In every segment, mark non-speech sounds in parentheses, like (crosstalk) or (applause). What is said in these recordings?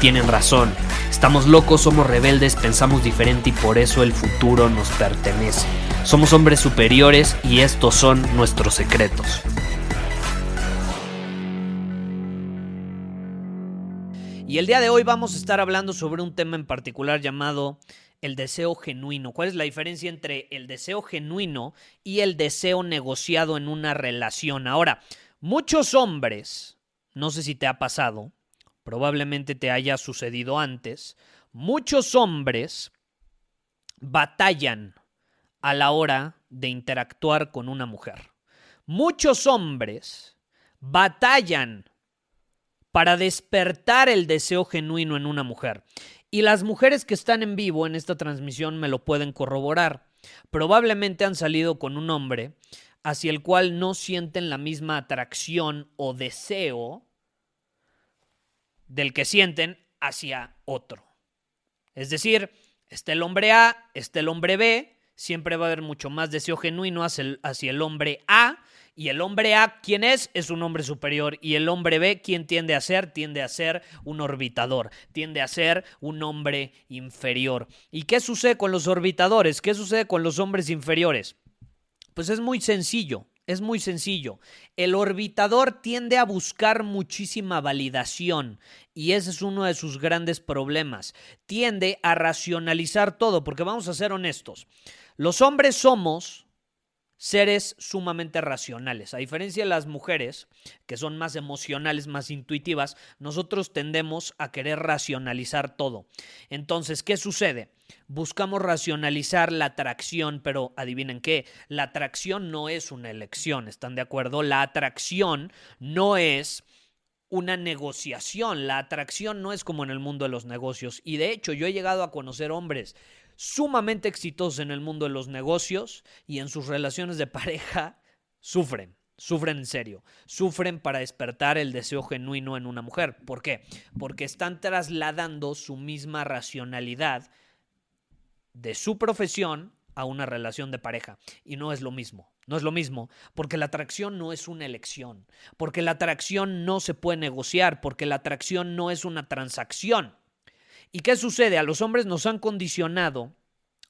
tienen razón. Estamos locos, somos rebeldes, pensamos diferente y por eso el futuro nos pertenece. Somos hombres superiores y estos son nuestros secretos. Y el día de hoy vamos a estar hablando sobre un tema en particular llamado el deseo genuino. ¿Cuál es la diferencia entre el deseo genuino y el deseo negociado en una relación? Ahora, muchos hombres, no sé si te ha pasado, probablemente te haya sucedido antes, muchos hombres batallan a la hora de interactuar con una mujer. Muchos hombres batallan para despertar el deseo genuino en una mujer. Y las mujeres que están en vivo en esta transmisión me lo pueden corroborar. Probablemente han salido con un hombre hacia el cual no sienten la misma atracción o deseo del que sienten hacia otro. Es decir, está el hombre A, está el hombre B, siempre va a haber mucho más deseo genuino hacia el, hacia el hombre A y el hombre A, ¿quién es? Es un hombre superior. Y el hombre B, ¿quién tiende a ser? Tiende a ser un orbitador, tiende a ser un hombre inferior. ¿Y qué sucede con los orbitadores? ¿Qué sucede con los hombres inferiores? Pues es muy sencillo. Es muy sencillo. El orbitador tiende a buscar muchísima validación y ese es uno de sus grandes problemas. Tiende a racionalizar todo, porque vamos a ser honestos. Los hombres somos seres sumamente racionales. A diferencia de las mujeres, que son más emocionales, más intuitivas, nosotros tendemos a querer racionalizar todo. Entonces, ¿qué sucede? Buscamos racionalizar la atracción, pero adivinen qué, la atracción no es una elección, ¿están de acuerdo? La atracción no es una negociación, la atracción no es como en el mundo de los negocios. Y de hecho, yo he llegado a conocer hombres sumamente exitosos en el mundo de los negocios y en sus relaciones de pareja sufren, sufren en serio, sufren para despertar el deseo genuino en una mujer. ¿Por qué? Porque están trasladando su misma racionalidad de su profesión a una relación de pareja y no es lo mismo. No es lo mismo, porque la atracción no es una elección, porque la atracción no se puede negociar, porque la atracción no es una transacción. ¿Y qué sucede? A los hombres nos han condicionado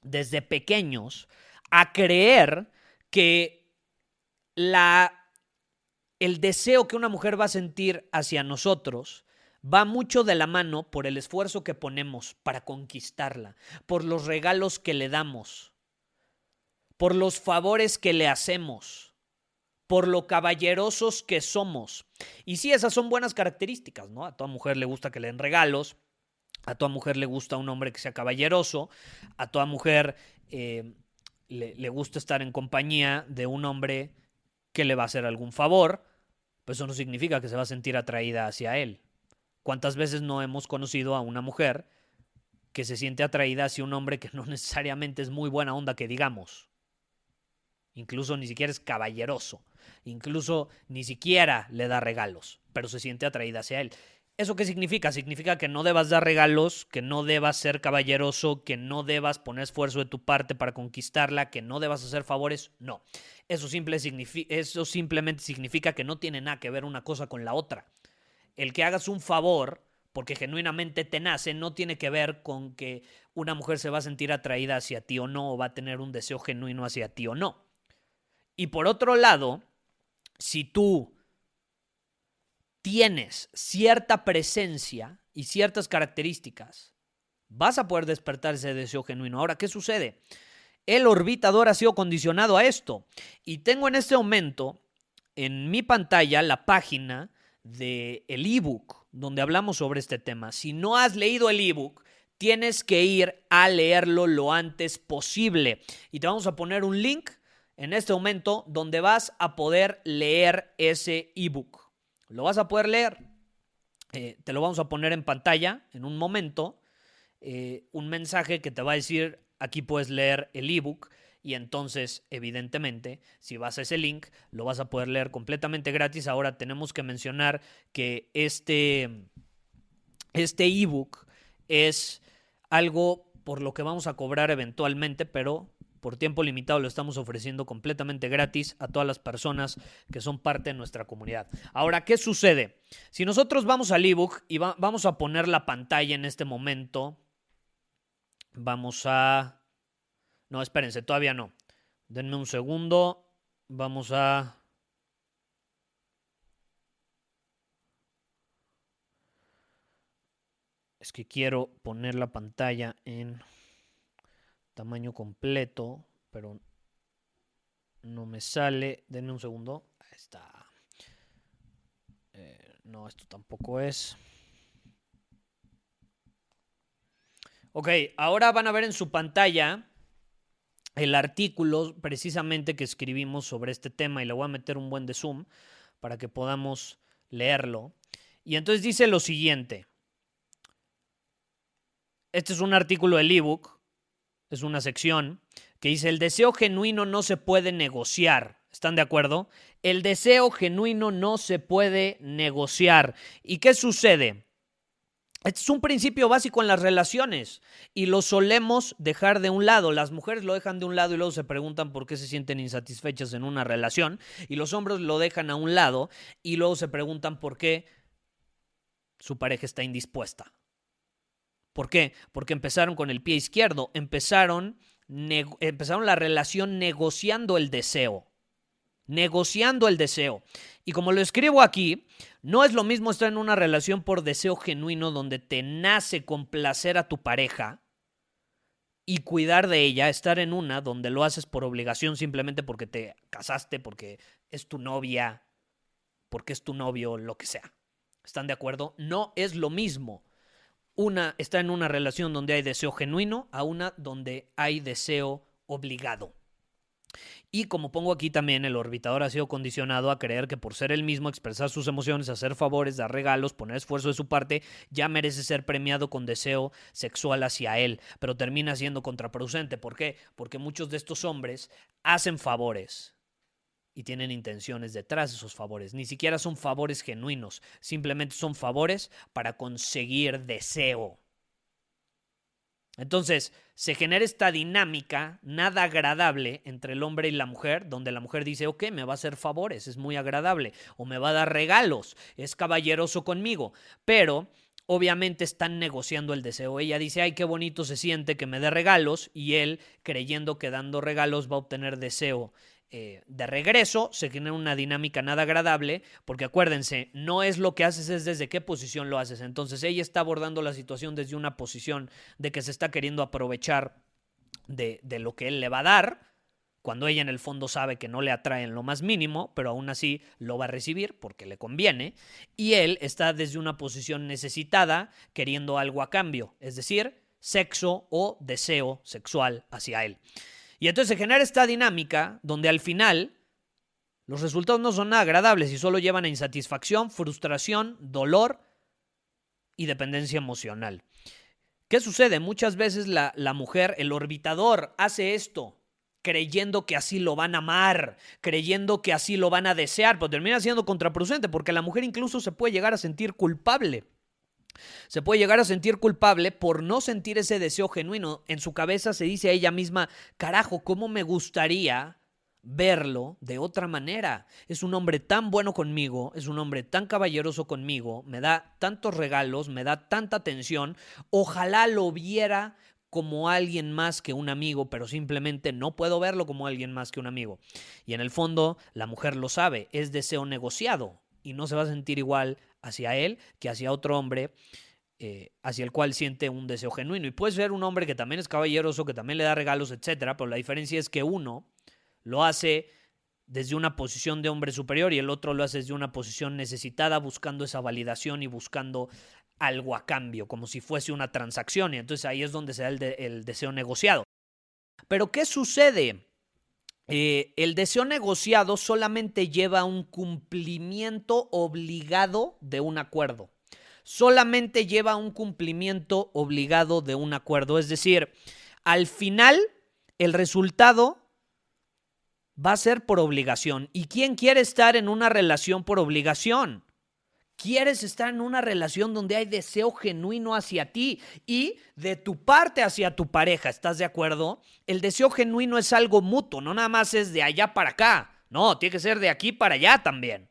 desde pequeños a creer que la, el deseo que una mujer va a sentir hacia nosotros va mucho de la mano por el esfuerzo que ponemos para conquistarla, por los regalos que le damos, por los favores que le hacemos, por lo caballerosos que somos. Y sí, esas son buenas características, ¿no? A toda mujer le gusta que le den regalos, a toda mujer le gusta un hombre que sea caballeroso, a toda mujer eh, le, le, gusta estar en compañía de un hombre que le va a hacer algún favor, pues eso no significa que se va a sentir atraída hacia él. ¿Cuántas veces no hemos conocido a una mujer que se siente atraída hacia un hombre que no (laughs) necesariamente es muy buena onda que digamos? Incluso ni siquiera es caballeroso, incluso ni siquiera le da regalos, pero se siente atraída hacia él. ¿Eso qué significa? Significa que no debas dar regalos, que no debas ser caballeroso, que no debas poner esfuerzo de tu parte para conquistarla, que no debas hacer favores. No. Eso, simple eso simplemente significa que no tiene nada que ver una cosa con la otra. El que hagas un favor, porque genuinamente te nace, no tiene que ver con que una mujer se va a sentir atraída hacia ti o no, o va a tener un deseo genuino hacia ti o no. Y por otro lado, si tú tienes cierta presencia y ciertas características, vas a poder despertar ese deseo genuino. Ahora, ¿qué sucede? El orbitador ha sido condicionado a esto. Y tengo en este momento en mi pantalla la página del el ebook donde hablamos sobre este tema. Si no has leído el ebook, tienes que ir a leerlo lo antes posible. Y te vamos a poner un link en este momento donde vas a poder leer ese ebook. Lo vas a poder leer. Eh, te lo vamos a poner en pantalla en un momento. Eh, un mensaje que te va a decir, aquí puedes leer el ebook. Y entonces, evidentemente, si vas a ese link, lo vas a poder leer completamente gratis. Ahora tenemos que mencionar que este, este ebook es algo por lo que vamos a cobrar eventualmente, pero por tiempo limitado lo estamos ofreciendo completamente gratis a todas las personas que son parte de nuestra comunidad. Ahora, ¿qué sucede? Si nosotros vamos al ebook y vamos a poner la pantalla en este momento, vamos a... No, espérense, todavía no. Denme un segundo. Vamos a... Es que quiero poner la pantalla en tamaño completo, pero no me sale. Denme un segundo. Ahí está. Eh, no, esto tampoco es. Ok, ahora van a ver en su pantalla el artículo precisamente que escribimos sobre este tema y le voy a meter un buen de zoom para que podamos leerlo. Y entonces dice lo siguiente. Este es un artículo del ebook, es una sección que dice, el deseo genuino no se puede negociar. ¿Están de acuerdo? El deseo genuino no se puede negociar. ¿Y qué sucede? Este es un principio básico en las relaciones y lo solemos dejar de un lado. Las mujeres lo dejan de un lado y luego se preguntan por qué se sienten insatisfechas en una relación y los hombres lo dejan a un lado y luego se preguntan por qué su pareja está indispuesta. ¿Por qué? Porque empezaron con el pie izquierdo, empezaron, empezaron la relación negociando el deseo. Negociando el deseo. Y como lo escribo aquí, no es lo mismo estar en una relación por deseo genuino donde te nace complacer a tu pareja y cuidar de ella, estar en una donde lo haces por obligación simplemente porque te casaste, porque es tu novia, porque es tu novio, lo que sea. ¿Están de acuerdo? No es lo mismo una está en una relación donde hay deseo genuino a una donde hay deseo obligado. Y como pongo aquí también, el orbitador ha sido condicionado a creer que por ser el mismo, expresar sus emociones, hacer favores, dar regalos, poner esfuerzo de su parte, ya merece ser premiado con deseo sexual hacia él, pero termina siendo contraproducente. ¿Por qué? Porque muchos de estos hombres hacen favores, y tienen intenciones detrás de esos favores. Ni siquiera son favores genuinos, simplemente son favores para conseguir deseo. Entonces, se genera esta dinámica nada agradable entre el hombre y la mujer, donde la mujer dice, ok, me va a hacer favores, es muy agradable, o me va a dar regalos, es caballeroso conmigo, pero obviamente están negociando el deseo. Ella dice, ay, qué bonito se siente que me dé regalos, y él, creyendo que dando regalos va a obtener deseo eh, de regreso, se genera una dinámica nada agradable, porque acuérdense, no es lo que haces, es desde qué posición lo haces. Entonces ella está abordando la situación desde una posición de que se está queriendo aprovechar de, de lo que él le va a dar, cuando ella en el fondo sabe que no le atrae en lo más mínimo, pero aún así lo va a recibir porque le conviene, y él está desde una posición necesitada, queriendo algo a cambio, es decir, sexo o deseo sexual hacia él. Y entonces se genera esta dinámica donde al final los resultados no son nada agradables y solo llevan a insatisfacción, frustración, dolor y dependencia emocional. ¿Qué sucede? Muchas veces la, la mujer, el orbitador, hace esto creyendo que así lo van a amar, creyendo que así lo van a desear, pero termina siendo contraproducente porque la mujer incluso se puede llegar a sentir culpable se puede llegar a sentir culpable por no sentir ese deseo genuino. En su cabeza se dice a ella misma, carajo, ¿cómo me gustaría verlo de otra manera? Es un hombre tan bueno conmigo, es un hombre tan caballeroso conmigo, me da tantos regalos, me da tanta atención, ojalá lo viera como alguien más que un amigo, pero simplemente no puedo verlo como alguien más que un amigo. Y en el fondo, la mujer lo sabe, es deseo negociado y no se va a sentir igual hacia él que hacia otro hombre eh, hacia el cual siente un deseo genuino. Y puede ser un hombre que también es caballeroso, que también le da regalos, etcétera, pero la diferencia es que uno lo hace desde una posición de hombre superior y el otro lo hace desde una posición necesitada, buscando esa validación y buscando algo a cambio, como si fuese una transacción, y entonces ahí es donde se da el, el deseo negociado. Pero ¿qué sucede? Eh, el deseo negociado solamente lleva un cumplimiento obligado de un acuerdo. Solamente lleva un cumplimiento obligado de un acuerdo. Es decir, al final el resultado va a ser por obligación. ¿Y quién quiere estar en una relación por obligación? Quieres estar en una relación donde hay deseo genuino hacia ti y de tu parte hacia tu pareja, ¿estás de acuerdo? El deseo genuino es algo mutuo, no nada más es de allá para acá, no, tiene que ser de aquí para allá también.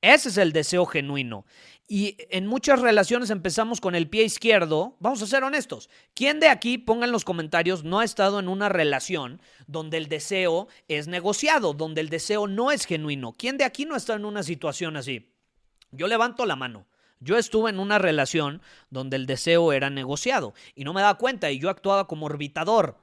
Ese es el deseo genuino. Y en muchas relaciones empezamos con el pie izquierdo. Vamos a ser honestos. ¿Quién de aquí, ponga en los comentarios, no ha estado en una relación donde el deseo es negociado, donde el deseo no es genuino? ¿Quién de aquí no está en una situación así? Yo levanto la mano. Yo estuve en una relación donde el deseo era negociado y no me daba cuenta y yo actuaba como orbitador.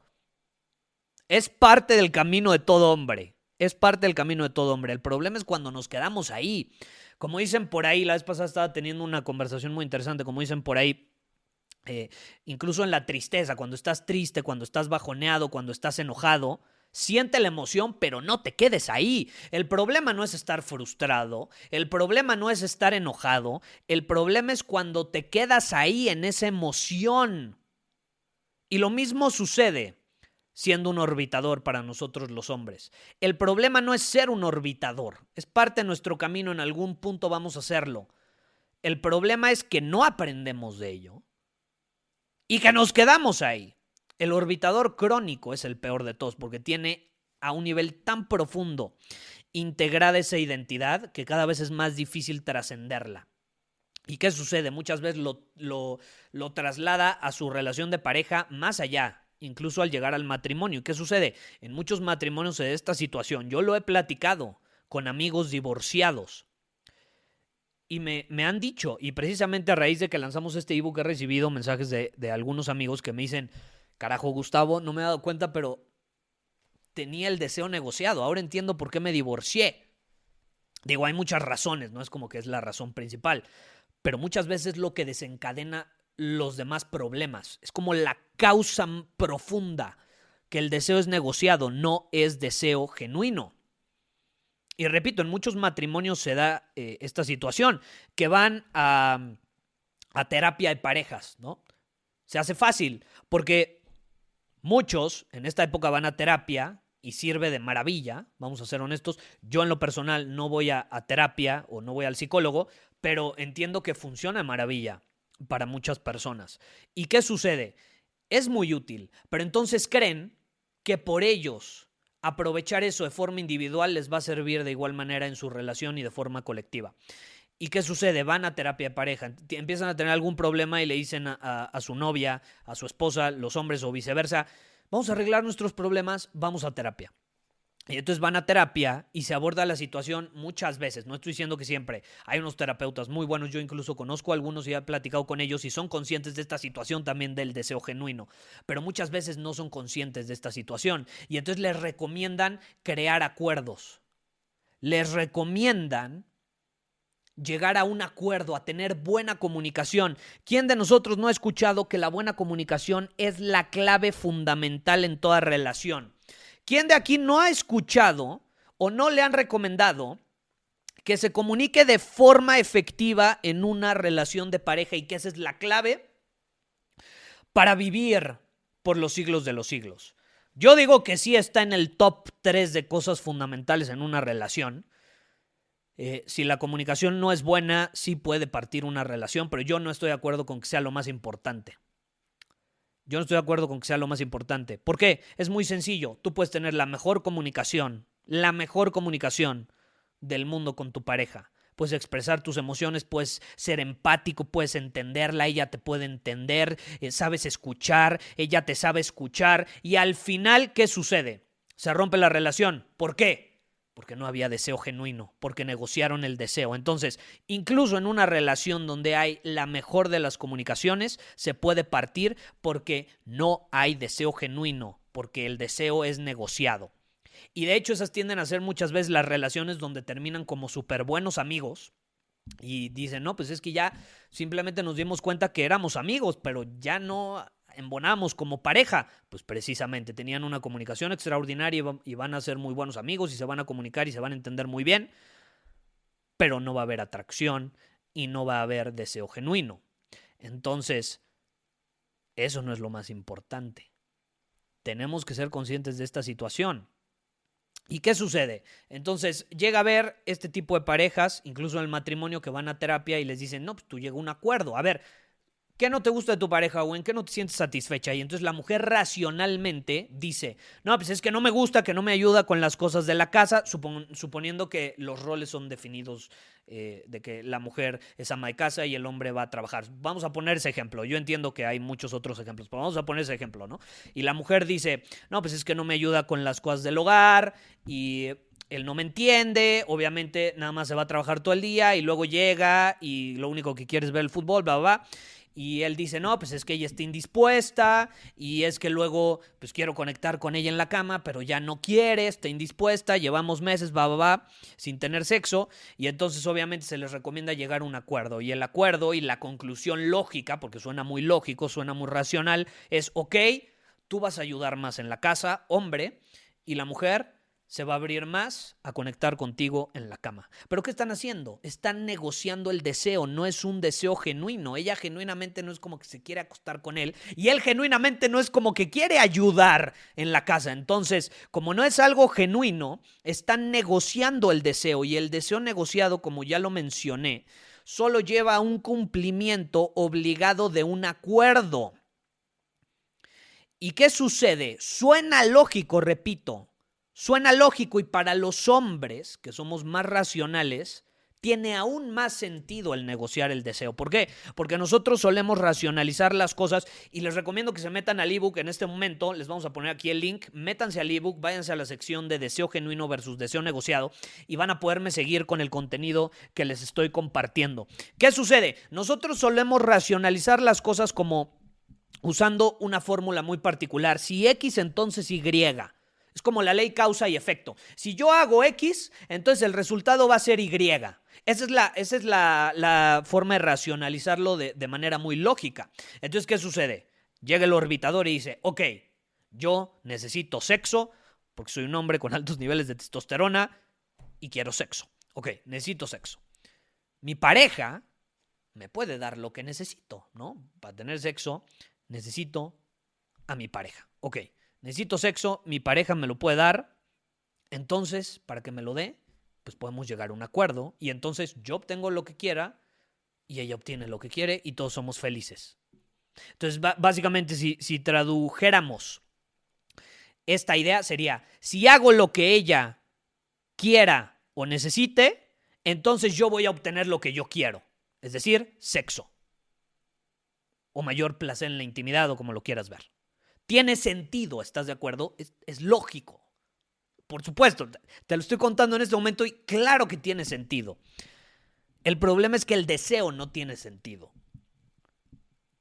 Es parte del camino de todo hombre. Es parte del camino de todo hombre. El problema es cuando nos quedamos ahí. Como dicen por ahí, la vez pasada estaba teniendo una conversación muy interesante, como dicen por ahí, eh, incluso en la tristeza, cuando estás triste, cuando estás bajoneado, cuando estás enojado, Siente la emoción, pero no te quedes ahí. El problema no es estar frustrado, el problema no es estar enojado, el problema es cuando te quedas ahí en esa emoción. Y lo mismo sucede siendo un orbitador para nosotros los hombres. El problema no es ser un orbitador, es parte de nuestro camino, en algún punto vamos a hacerlo. El problema es que no aprendemos de ello y que nos quedamos ahí. El orbitador crónico es el peor de todos porque tiene a un nivel tan profundo integrada esa identidad que cada vez es más difícil trascenderla. ¿Y qué sucede? Muchas veces lo, lo, traslada a su relación de pareja más allá, incluso al llegar al matrimonio. ¿Y qué sucede? En muchos matrimonios de esta situación, yo lo he platicado con amigos divorciados. Y me, me, han dicho, y precisamente a raíz de que lanzamos este ebook he recibido mensajes de, de algunos amigos que me dicen, Carajo, Gustavo, no me he dado cuenta, pero tenía el deseo negociado. Ahora entiendo por qué me divorcié. Digo, hay muchas razones, no es como que es la razón principal, pero muchas veces lo que desencadena los demás problemas. Es como la causa profunda que el deseo es negociado, no es deseo genuino. Y repito, en muchos matrimonios se da eh, esta situación, que van a, a terapia de parejas, ¿no? Se hace fácil, porque Muchos en esta época van a terapia y sirve de maravilla, vamos a ser honestos. Yo en lo personal no voy a, terapia o no voy al psicólogo, pero entiendo que funciona de maravilla para muchas personas. ¿Y qué sucede? Es muy útil, pero entonces creen que por ellos aprovechar eso de forma individual les va a servir de igual manera en su relación y de forma colectiva. ¿Y qué sucede? Van a terapia de pareja, empiezan a tener algún problema y le dicen a, su novia, a su esposa, los hombres o viceversa, vamos a arreglar nuestros problemas, vamos a terapia. Y entonces van a terapia y se aborda la situación muchas veces. No estoy diciendo que siempre. Hay unos terapeutas muy buenos. Yo incluso conozco a algunos y he platicado con ellos y son conscientes de esta situación también del deseo genuino. Pero muchas veces no son conscientes de esta situación. Y entonces les recomiendan crear acuerdos. Les recomiendan llegar a un acuerdo, a tener buena comunicación. ¿Quién de nosotros no ha escuchado que la buena comunicación es la clave fundamental en toda relación? ¿Quién de aquí no ha escuchado o no le han recomendado que se comunique de forma efectiva en una relación de pareja y que esa es la clave para vivir por los siglos de los siglos? Yo digo que sí está en el top 3 de cosas fundamentales en una relación. Eh, si la comunicación no es buena, sí puede partir una relación, pero yo no estoy de acuerdo con que sea lo más importante. Yo no estoy de acuerdo con que sea lo más importante. ¿Por qué? Es muy sencillo. Tú puedes tener la mejor comunicación, la mejor comunicación del mundo con tu pareja. Puedes expresar tus emociones, puedes ser empático, puedes entenderla, ella te puede entender, eh, sabes escuchar, ella te sabe escuchar y al final, ¿qué sucede? Se rompe la relación. ¿Por qué? Porque no había deseo genuino, porque negociaron el deseo. Entonces, incluso en una relación donde hay la mejor de las comunicaciones, se puede partir porque no hay deseo genuino, porque el deseo es negociado. Y de hecho esas tienden a ser muchas veces las relaciones donde terminan como súper buenos amigos, Y dicen, no, pues es que ya simplemente nos dimos cuenta que éramos amigos, pero ya no embonamos como pareja. Pues precisamente tenían una comunicación extraordinaria y van a ser muy buenos amigos y se van a comunicar y se van a entender muy bien, pero no va a haber atracción y no va a haber deseo genuino. Entonces, eso no es lo más importante. Tenemos que ser conscientes de esta situación. ¿Y qué sucede? Entonces llega a ver este tipo de parejas, incluso en el matrimonio, que van a terapia y les dicen, no, pues tú llega a un acuerdo. A ver, ¿Qué no te gusta de tu pareja o en qué no te sientes satisfecha? Y entonces la mujer racionalmente dice, no, pues es que no me gusta, que no me ayuda con las cosas de la casa, suponiendo que los roles son definidos eh, de que la mujer es ama de casa y el hombre va a trabajar. Vamos a poner ese ejemplo. Yo entiendo que hay muchos otros ejemplos, pero vamos a poner ese ejemplo, ¿no? Y la mujer dice, no, pues es que no me ayuda con las cosas del hogar y él no me entiende, obviamente nada más se va a trabajar todo el día y luego llega y lo único que quiere es ver el fútbol, bla, bla, bla. Y él dice, no, pues es que ella está indispuesta y es que luego, pues quiero conectar con ella en la cama, pero ya no quiere, está indispuesta, llevamos meses, va, va, va, sin tener sexo. Y entonces obviamente se les recomienda llegar a un acuerdo. Y el acuerdo y la conclusión lógica, porque suena muy lógico, suena muy racional, es, ok, tú vas a ayudar más en la casa, hombre, y la mujer se va a abrir más a conectar contigo en la cama. Pero ¿qué están haciendo? Están negociando el deseo, no es un deseo genuino. Ella genuinamente no es como que se quiere acostar con él y él genuinamente no es como que quiere ayudar en la casa. Entonces, como no es algo genuino, están negociando el deseo y el deseo negociado, como ya lo mencioné, solo lleva a un cumplimiento obligado de un acuerdo. ¿Y qué sucede? Suena lógico, repito, Suena lógico y para los hombres, que somos más racionales, tiene aún más sentido el negociar el deseo. ¿Por qué? Porque nosotros solemos racionalizar las cosas y les recomiendo que se metan al ebook en este momento. Les vamos a poner aquí el link. Métanse al ebook, váyanse a la sección de deseo genuino versus deseo negociado y van a poderme seguir con el contenido que les estoy compartiendo. ¿Qué sucede? Nosotros solemos racionalizar las cosas como usando una fórmula muy particular. Si X, entonces Y. Es como la ley causa y efecto. Si yo hago X, entonces el resultado va a ser Y. Esa es la, esa es la, forma de racionalizarlo de, de, manera muy lógica. Entonces, ¿qué sucede? Llega el orbitador y dice, ok, yo necesito sexo porque soy un hombre con altos niveles de testosterona y quiero sexo. Ok, necesito sexo. Mi pareja me puede dar lo que necesito, ¿no? Para tener sexo necesito a mi pareja. Ok necesito sexo, mi pareja me lo puede dar, entonces, para que me lo dé, pues podemos llegar a un acuerdo y entonces yo obtengo lo que quiera y ella obtiene lo que quiere y todos somos felices. Entonces, básicamente, si, si tradujéramos esta idea, sería, si hago lo que ella quiera o necesite, entonces yo voy a obtener lo que yo quiero, es decir, sexo. O mayor placer en la intimidad o como lo quieras ver. Tiene sentido, ¿estás de acuerdo? Es, lógico. Por supuesto, te lo estoy contando en este momento y claro que tiene sentido. El problema es que el deseo no tiene sentido.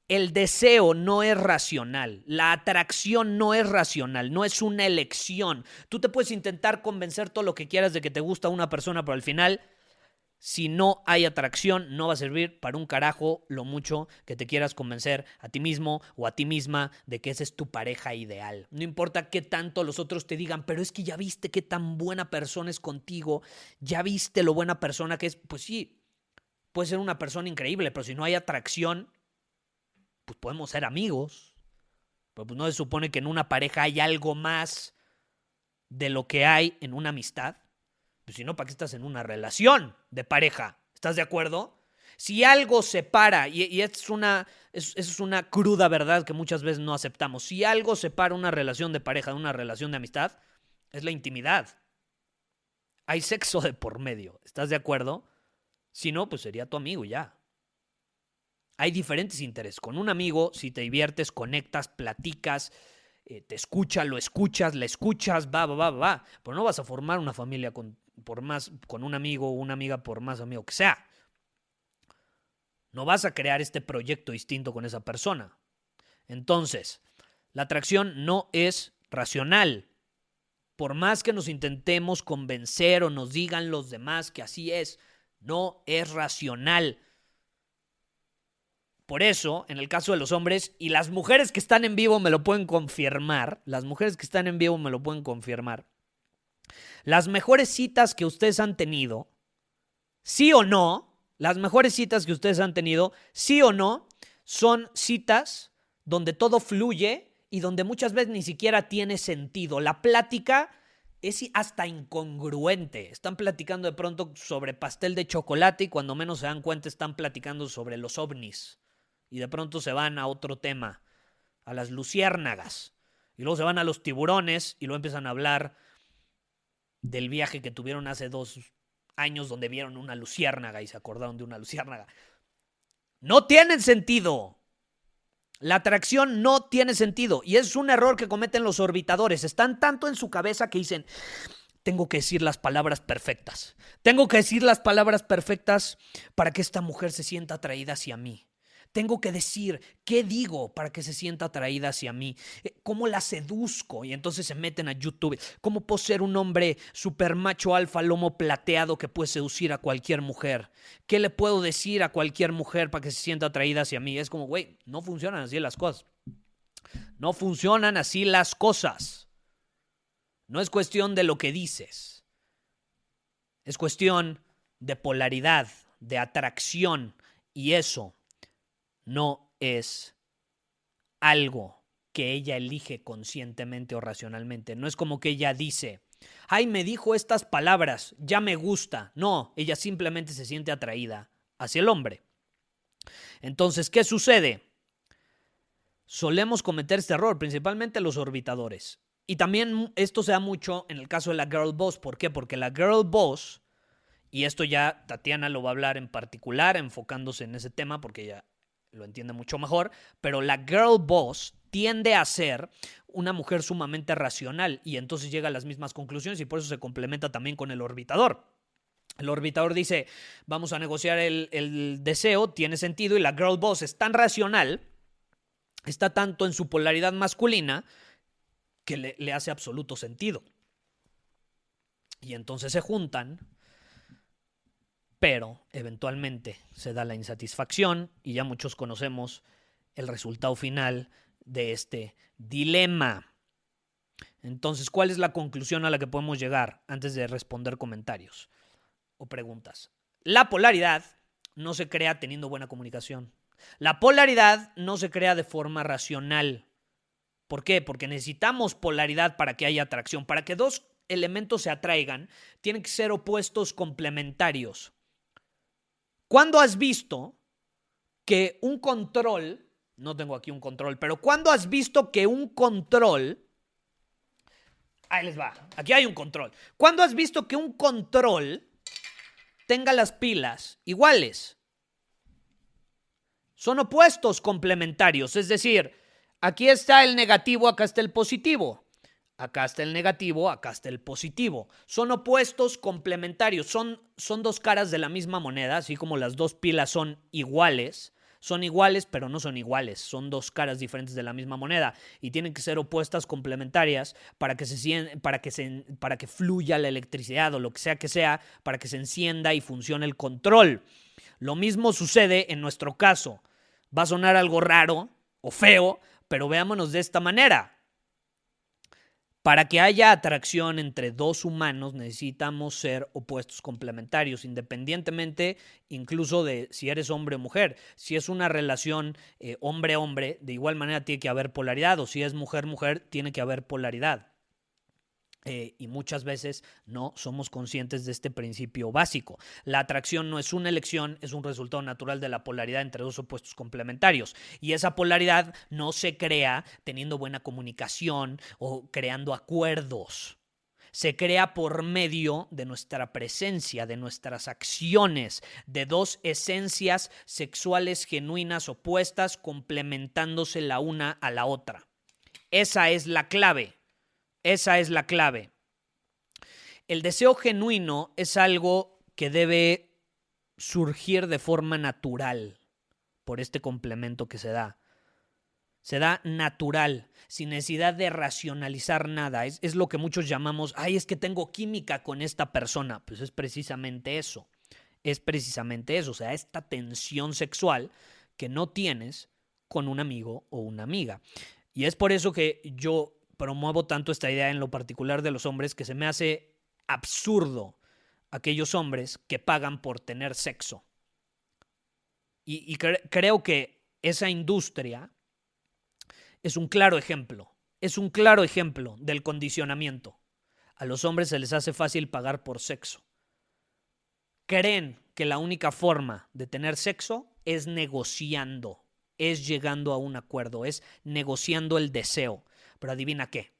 El deseo no es racional, la atracción no es racional, no es una elección. Tú te puedes intentar convencer todo lo que quieras de que te gusta una persona, pero al final si no hay atracción, no va a servir para un carajo lo mucho que te quieras convencer a ti mismo o a ti misma de que esa es tu pareja ideal. No importa qué tanto los otros te digan, pero es que ya viste qué tan buena persona es contigo, ya viste lo buena persona que es. Pues sí, puede ser una persona increíble, pero si no hay atracción, pues podemos ser amigos. Pero pues no se supone que en una pareja hay algo más de lo que hay en una amistad. Pues si no, ¿para qué estás en una relación de pareja? ¿Estás de acuerdo? Si algo separa, y, y es, una, es, es una cruda verdad que muchas veces no aceptamos, si algo separa una relación de pareja de una relación de amistad, es la intimidad. Hay sexo de por medio, ¿estás de acuerdo? Si no, pues sería tu amigo ya. Hay diferentes intereses. Con un amigo, si te diviertes, conectas, platicas, eh, te escucha, lo escuchas, le escuchas, va, va, va, va. Pero no vas a formar una familia con por más, con un amigo o una amiga, por más amigo que sea. No vas a crear este proyecto distinto con esa persona. Entonces, la atracción no es racional. Por más que nos intentemos convencer o nos digan los demás que así es, no es racional. Por eso, en el caso de los hombres, y las mujeres que están en vivo me lo pueden confirmar, las mujeres que están en vivo me lo pueden confirmar, las mejores citas que ustedes han tenido, sí o no, las mejores citas que ustedes han tenido, sí o no, son citas donde todo fluye y donde muchas veces ni siquiera tiene sentido. La plática es hasta incongruente. Están platicando de pronto sobre pastel de chocolate y cuando menos se dan cuenta están platicando sobre los ovnis. Y de pronto se van a otro tema, a las luciérnagas. Y luego se van a los tiburones y luego empiezan a hablar del viaje que tuvieron hace dos años donde vieron una luciérnaga y se acordaron de una luciérnaga. No tienen sentido. La atracción no tiene sentido y es un error que cometen los orbitadores. Están tanto en su cabeza que dicen, tengo que decir las palabras perfectas. Tengo que decir las palabras perfectas para que esta mujer se sienta atraída hacia mí. Tengo que decir qué digo para que se sienta atraída hacia mí, eh, cómo la seduzco y entonces se meten a YouTube, cómo puedo ser un hombre super macho alfa, lomo plateado que puede seducir a cualquier mujer, qué le puedo decir a cualquier mujer para que se sienta atraída hacia mí. Es como, güey, no funcionan así las cosas. No funcionan así las cosas. No es cuestión de lo que dices. Es cuestión de polaridad, de atracción. Y eso no es algo que ella elige conscientemente o racionalmente. No es como que ella dice, ay, me dijo estas palabras, ya me gusta. No, ella simplemente se siente atraída hacia el hombre. Entonces, ¿qué sucede? Solemos cometer este error, principalmente los orbitadores. Y también esto se da mucho en el caso de la girl boss. ¿Por qué? Porque la girl boss, y esto ya Tatiana lo va a hablar en particular, enfocándose en ese tema, porque ella lo entiende mucho mejor, pero la girl boss tiende a ser una mujer sumamente racional y entonces llega a las mismas conclusiones y por eso se complementa también con el orbitador. El orbitador dice, vamos a negociar el, deseo, tiene sentido, y la girl boss es tan racional, está tanto en su polaridad masculina, que le, hace absoluto sentido. Y entonces se juntan pero eventualmente se da la insatisfacción y ya muchos conocemos el resultado final de este dilema. Entonces, ¿cuál es la conclusión a la que podemos llegar antes de responder comentarios o preguntas? La polaridad no se crea teniendo buena comunicación. La polaridad no se crea de forma racional. ¿Por qué? Porque necesitamos polaridad para que haya atracción. Para que dos elementos se atraigan, tienen que ser opuestos complementarios. ¿Cuándo has visto que un control, no tengo aquí un control, pero cuándo has visto que un control, ahí les va, aquí hay un control, ¿cuándo has visto que un control tenga las pilas iguales? Son opuestos complementarios, es decir, aquí está el negativo, acá está el positivo. Acá está el negativo, acá está el positivo. Son opuestos complementarios, son, son dos caras de la misma moneda, así como las dos pilas son iguales. Son iguales, pero no son iguales. Son dos caras diferentes de la misma moneda y tienen que ser opuestas complementarias para que, se, para, que se, para que fluya la electricidad o lo que sea que sea, para que se encienda y funcione el control. Lo mismo sucede en nuestro caso. Va a sonar algo raro o feo, pero veámonos de esta manera. Para que haya atracción entre dos humanos necesitamos ser opuestos complementarios, independientemente incluso de si eres hombre o mujer. Si es una relación eh, hombre-hombre, de igual manera tiene que haber polaridad, o si es mujer-mujer, tiene que haber polaridad. Eh, y muchas veces no somos conscientes de este principio básico. La atracción no es una elección, es un resultado natural de la polaridad entre dos opuestos complementarios. Y esa polaridad no se crea teniendo buena comunicación o creando acuerdos. Se crea por medio de nuestra presencia, de nuestras acciones, de dos esencias sexuales genuinas opuestas complementándose la una a la otra. Esa es la clave. Esa es la clave. El deseo genuino es algo que debe surgir de forma natural por este complemento que se da. Se da natural, sin necesidad de racionalizar nada. Es, es, lo que muchos llamamos, ay, es que tengo química con esta persona. Pues es precisamente eso. es precisamente eso, o sea, esta tensión sexual que no tienes con un amigo o una amiga. Y es por eso que yo promuevo tanto esta idea en lo particular de los hombres, que se me hace absurdo aquellos hombres que pagan por tener sexo. Y, creo que esa industria es un claro ejemplo, es un claro ejemplo del condicionamiento. A los hombres se les hace fácil pagar por sexo. Creen que la única forma de tener sexo es negociando, es llegando a un acuerdo, es negociando el deseo. Pero adivina qué.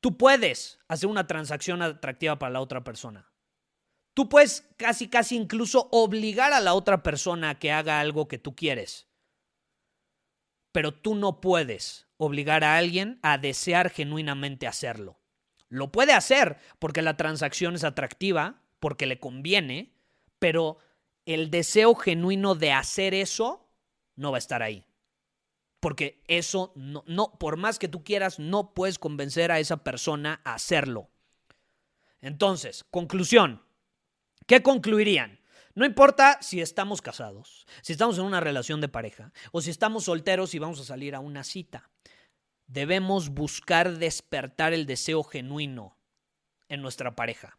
Tú puedes hacer una transacción atractiva para la otra persona. Tú puedes casi, casi incluso obligar a la otra persona a que haga algo que tú quieres. Pero tú no puedes obligar a alguien a desear genuinamente hacerlo. Lo puede hacer porque la transacción es atractiva, porque le conviene, pero el deseo genuino de hacer eso no va a estar ahí. Porque eso no, no, por más que tú quieras, no puedes convencer a esa persona a hacerlo. Entonces, conclusión. ¿Qué concluirían? No importa si estamos casados, si estamos en una relación de pareja o si estamos solteros y vamos a salir a una cita. Debemos buscar despertar el deseo genuino en nuestra pareja.